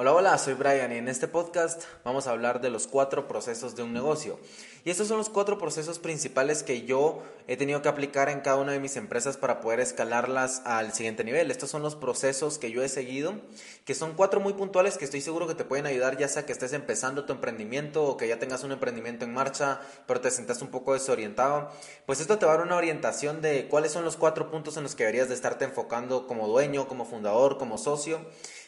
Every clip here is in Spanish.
Hola, hola, soy Brian y en este podcast vamos a hablar de los cuatro procesos de un negocio. Y estos son los cuatro procesos principales que yo he tenido que aplicar en cada una de mis empresas para poder escalarlas al siguiente nivel. Estos son los procesos que yo he seguido, que son cuatro muy puntuales que estoy seguro que te pueden ayudar ya sea que estés empezando tu emprendimiento o que ya tengas un emprendimiento en marcha, pero te sientas un poco desorientado. Pues esto te va a dar una orientación de cuáles son los cuatro puntos en los que deberías de estarte enfocando como dueño, como fundador, como socio.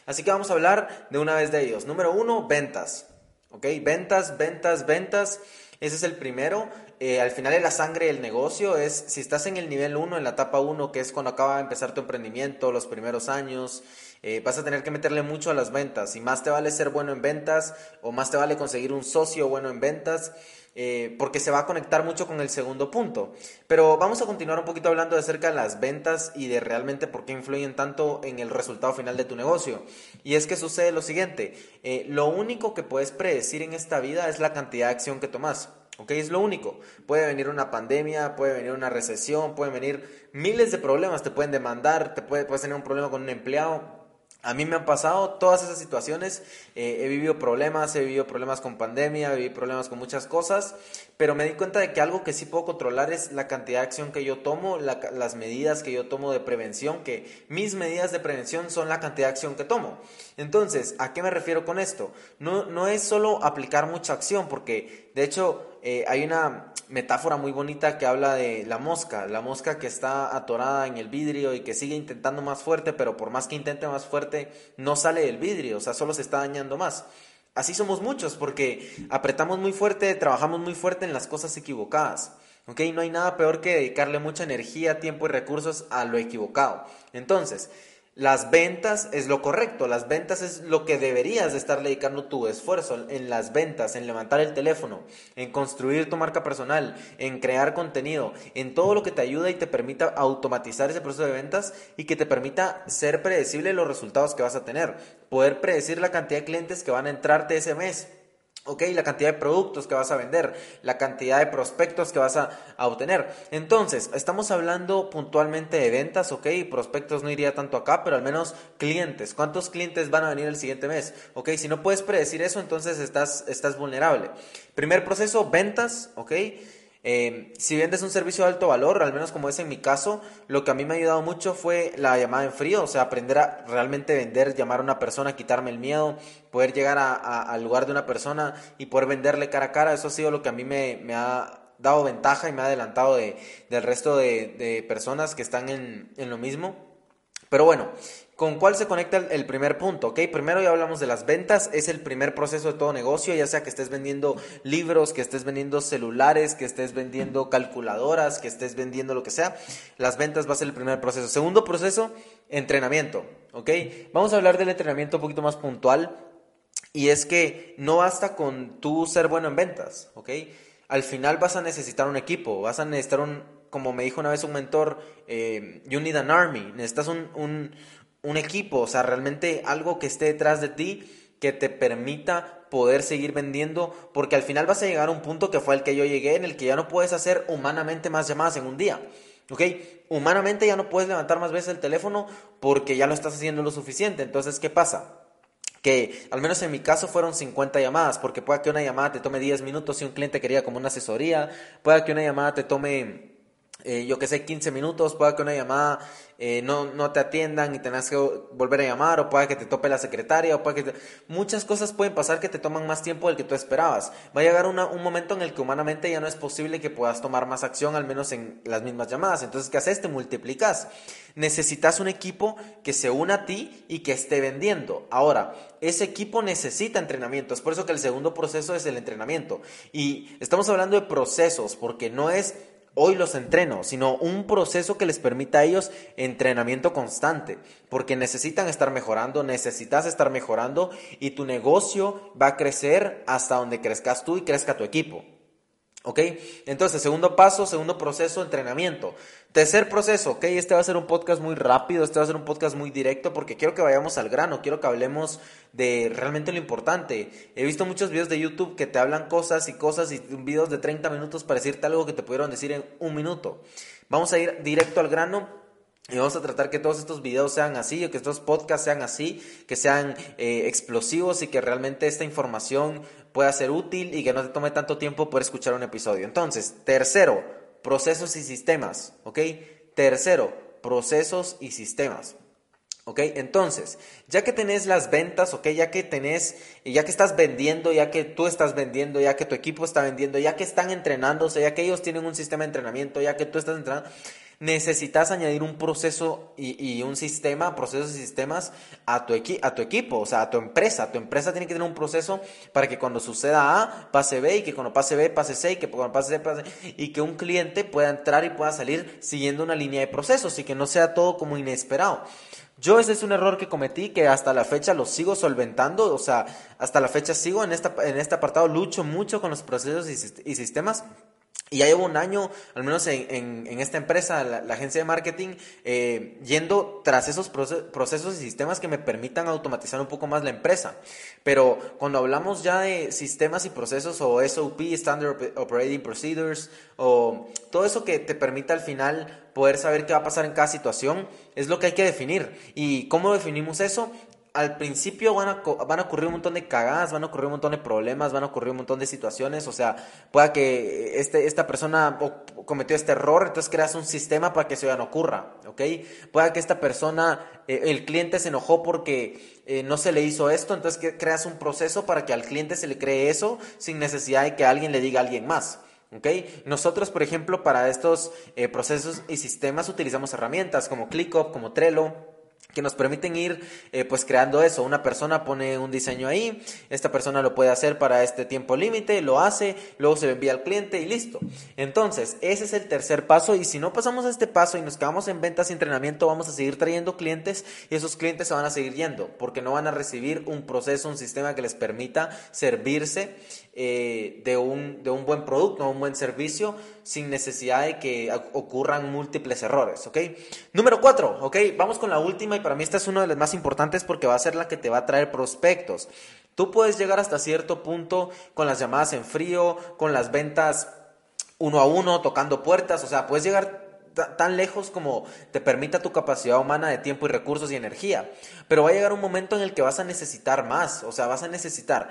Así que vamos a hablar de una vez de ellos. Número uno, ventas. ¿Ok? Ventas, ventas, ventas. Ese es el primero. Eh, al final de la sangre del negocio es, si estás en el nivel 1, en la etapa 1, que es cuando acaba de empezar tu emprendimiento, los primeros años, eh, vas a tener que meterle mucho a las ventas. Y más te vale ser bueno en ventas o más te vale conseguir un socio bueno en ventas. Eh, porque se va a conectar mucho con el segundo punto. Pero vamos a continuar un poquito hablando acerca de las ventas y de realmente por qué influyen tanto en el resultado final de tu negocio. Y es que sucede lo siguiente, lo único que puedes predecir en esta vida es la cantidad de acción que tomas. ¿Ok? Es lo único. Puede venir una pandemia, puede venir una recesión, pueden venir miles de problemas, te pueden demandar, te puede, puedes tener un problema con un empleado, a mí me han pasado todas esas situaciones, eh, he vivido problemas, he vivido problemas con pandemia, he vivido problemas con muchas cosas, pero me di cuenta de que algo que sí puedo controlar es la cantidad de acción que yo tomo, las medidas que yo tomo de prevención, que mis medidas de prevención son la cantidad de acción que tomo. Entonces, ¿a qué me refiero con esto? No, no es solo aplicar mucha acción, porque de hecho eh, hay una metáfora muy bonita que habla de la mosca, la mosca que está atorada en el vidrio y que sigue intentando más fuerte, pero por más que intente más fuerte, no sale del vidrio, o sea, solo se está dañando más. Así somos muchos, porque apretamos muy fuerte, trabajamos muy fuerte en las cosas equivocadas. No hay nada peor que dedicarle mucha energía, tiempo y recursos a lo equivocado. Entonces, las ventas es lo correcto, las ventas es lo que deberías de estar dedicando tu esfuerzo en las ventas, en levantar el teléfono, en construir tu marca personal, en crear contenido, en todo lo que te ayuda y te permita automatizar ese proceso de ventas y que te permita ser predecible los resultados que vas a tener, poder predecir la cantidad de clientes que van a entrarte ese mes ¿Ok? La cantidad de productos que vas a vender, la cantidad de prospectos que vas a, obtener. Entonces, estamos hablando puntualmente de ventas, ¿ok? Prospectos no iría tanto acá, pero al menos clientes. ¿Cuántos clientes van a venir el siguiente mes? ¿Ok? Si no puedes predecir eso, entonces estás, estás vulnerable. Primer proceso, ventas, ¿ok? Eh, si vendes un servicio de alto valor, al menos como es en mi caso, lo que a mí me ha ayudado mucho fue la llamada en frío, o sea, aprender a realmente vender, llamar a una persona, quitarme el miedo, poder llegar al lugar de una persona y poder venderle cara a cara. Eso ha sido lo que a mí me, ha dado ventaja y me ha adelantado de, del resto de, personas que están en, en lo mismo. Pero bueno, ¿Con cuál se conecta el, primer punto? ¿ok? Primero ya hablamos de las ventas, es el primer proceso de todo negocio, ya sea que estés vendiendo libros, que estés vendiendo celulares, que estés vendiendo calculadoras, que estés vendiendo lo que sea. Las ventas va a ser el primer proceso. Segundo proceso, entrenamiento. ¿ok? Vamos a hablar del entrenamiento un poquito más puntual y es que no basta con tú ser bueno en ventas. ¿ok? Al final vas a necesitar un equipo, vas a necesitar un, como me dijo una vez un mentor, eh, you need an army, necesitas un un equipo, o sea, realmente algo que esté detrás de ti que te permita poder seguir vendiendo, porque al final vas a llegar a un punto que fue el que yo llegué, en el que ya no puedes hacer humanamente más llamadas en un día. ¿Ok? Humanamente ya no puedes levantar más veces el teléfono porque ya lo estás haciendo lo suficiente. Entonces, ¿qué pasa? que al menos en mi caso fueron 50 llamadas, porque puede que una llamada te tome 10 minutos si un cliente quería como una asesoría, puede que una llamada te tome, eh, yo que sé, 15 minutos, puede que una llamada eh, no, no te atiendan y tengas que volver a llamar, o puede que te tope la secretaria, o puede que muchas cosas pueden pasar que te toman más tiempo del que tú esperabas. Va a llegar un momento en el que humanamente ya no es posible que puedas tomar más acción, al menos en las mismas llamadas. Entonces, ¿qué haces? Te multiplicas. Necesitas un equipo que se una a ti y que esté vendiendo. Ahora, ese equipo necesita entrenamiento. Es por eso que el segundo proceso es el entrenamiento. Y estamos hablando de procesos, porque no es hoy los entreno, sino un proceso que les permita a ellos entrenamiento constante, porque necesitan estar mejorando, necesitas estar mejorando y tu negocio va a crecer hasta donde crezcas tú y crezca tu equipo. ¿Ok? Entonces, segundo paso, segundo proceso, entrenamiento. Tercer proceso, ¿ok? Este va a ser un podcast muy rápido, este va a ser un podcast muy directo porque quiero que vayamos al grano, quiero que hablemos de realmente lo importante. He visto muchos videos de YouTube que te hablan cosas y cosas y videos de 30 minutos para decirte algo que te pudieron decir en un minuto. Vamos a ir directo al grano y vamos a tratar que todos estos videos sean así, o que estos podcasts sean así, que sean eh, explosivos y que realmente esta información pueda ser útil y que no te tome tanto tiempo poder escuchar un episodio. Entonces, tercero, procesos y sistemas, ¿ok? Tercero, procesos y sistemas. ¿Ok? Entonces, ya que tenés las ventas, ¿ok? Ya que tenés, ya que estás vendiendo, ya que tú estás vendiendo, ya que tu equipo está vendiendo, ya que están entrenándose, ya que ellos tienen un sistema de entrenamiento, ya que tú estás entrenando, necesitas añadir un proceso y, un sistema, procesos y sistemas a tu, a tu equipo, o sea, a tu empresa. Tu empresa tiene que tener un proceso para que cuando suceda A, pase B, y que cuando pase B, pase C, y que cuando pase C, pase y que un cliente pueda entrar y pueda salir siguiendo una línea de procesos y que no sea todo como inesperado. Yo ese es un error que cometí que hasta la fecha lo sigo solventando, o sea, hasta la fecha sigo en, esta, en este apartado, lucho mucho con los procesos y sistemas y ya llevo un año, al menos en, en, esta empresa, la, agencia de marketing, eh, yendo tras esos procesos y sistemas que me permitan automatizar un poco más la empresa. Pero cuando hablamos ya de sistemas y procesos o SOP, Standard Operating Procedures, o todo eso que te permita al final poder saber qué va a pasar en cada situación, es lo que hay que definir. ¿Y cómo definimos eso? Al principio van a, van a ocurrir un montón de cagadas, van a ocurrir un montón de problemas, van a ocurrir un montón de situaciones, o sea, pueda que este, esta persona cometió este error, entonces creas un sistema para que eso ya no ocurra, ¿ok? Pueda que esta persona, eh, el cliente se enojó porque eh, no se le hizo esto, entonces creas un proceso para que al cliente se le cree eso sin necesidad de que alguien le diga a alguien más. ¿ok? Nosotros, por ejemplo, para estos eh, procesos y sistemas utilizamos herramientas como ClickUp, como Trello, que nos permiten ir eh, pues creando eso. Una persona pone un diseño ahí, esta persona lo puede hacer para este tiempo límite, lo hace, luego se lo envía al cliente y listo. Entonces, ese es el tercer paso y si no pasamos a este paso y nos quedamos en ventas y entrenamiento, vamos a seguir trayendo clientes y esos clientes se van a seguir yendo porque no van a recibir un proceso, un sistema que les permita servirse eh, de, un, de un buen producto, un buen servicio, sin necesidad de que ocurran múltiples errores, ¿ok? Número cuatro, ¿ok? Vamos con la última para mí esta es una de las más importantes porque va a ser la que te va a traer prospectos. Tú puedes llegar hasta cierto punto con las llamadas en frío, con las ventas uno a uno, tocando puertas, o sea, puedes llegar tan lejos como te permita tu capacidad humana de tiempo y recursos y energía. Pero va a llegar un momento en el que vas a necesitar más, o sea, vas a necesitar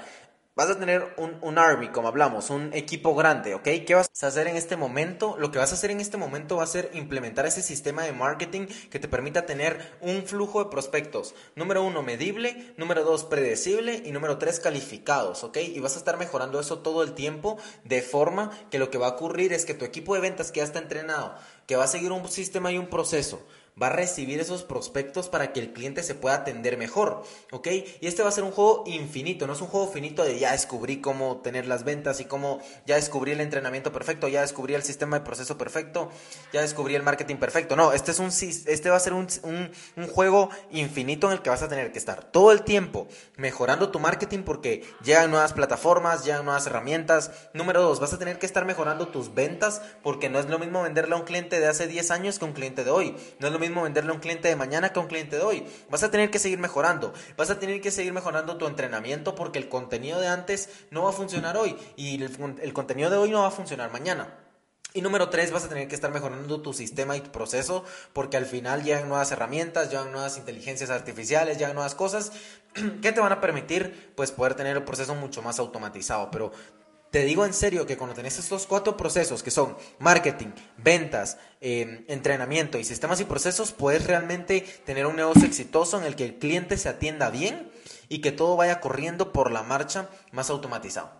Vas a tener un, un, army, como hablamos, un equipo grande, ¿ok? ¿Qué vas a hacer en este momento? Lo que vas a hacer en este momento va a ser implementar ese sistema de marketing que te permita tener un flujo de prospectos. Número uno, medible. Número dos, predecible. Y número tres, calificados, ¿ok? Y vas a estar mejorando eso todo el tiempo de forma que lo que va a ocurrir es que tu equipo de ventas que ya está entrenado, que va a seguir un sistema y un proceso, va a recibir esos prospectos para que el cliente se pueda atender mejor, ¿ok? Y este va a ser un juego infinito, no es un juego finito de ya descubrí cómo tener las ventas y cómo ya descubrí el entrenamiento perfecto, ya descubrí el sistema de proceso perfecto, ya descubrí el marketing perfecto. No, este, es un, este va a ser un, un juego infinito en el que vas a tener que estar todo el tiempo mejorando tu marketing porque llegan nuevas plataformas, llegan nuevas herramientas. Número dos, vas a tener que estar mejorando tus ventas porque no es lo mismo venderle a un cliente de hace 10 años que a un cliente de hoy. No es lo venderle a un cliente de mañana que a un cliente de hoy. Vas a tener que seguir mejorando. Vas a tener que seguir mejorando tu entrenamiento porque el contenido de antes no va a funcionar hoy y el, contenido de hoy no va a funcionar mañana. Y número tres, vas a tener que estar mejorando tu sistema y tu proceso porque al final llegan nuevas herramientas, llegan nuevas inteligencias artificiales, llegan nuevas cosas que te van a permitir pues poder tener el proceso mucho más automatizado. Pero te digo en serio que cuando tenés estos cuatro procesos que son marketing, ventas, eh, entrenamiento y sistemas y procesos, puedes realmente tener un negocio exitoso en el que el cliente se atienda bien y que todo vaya corriendo por la marcha más automatizado.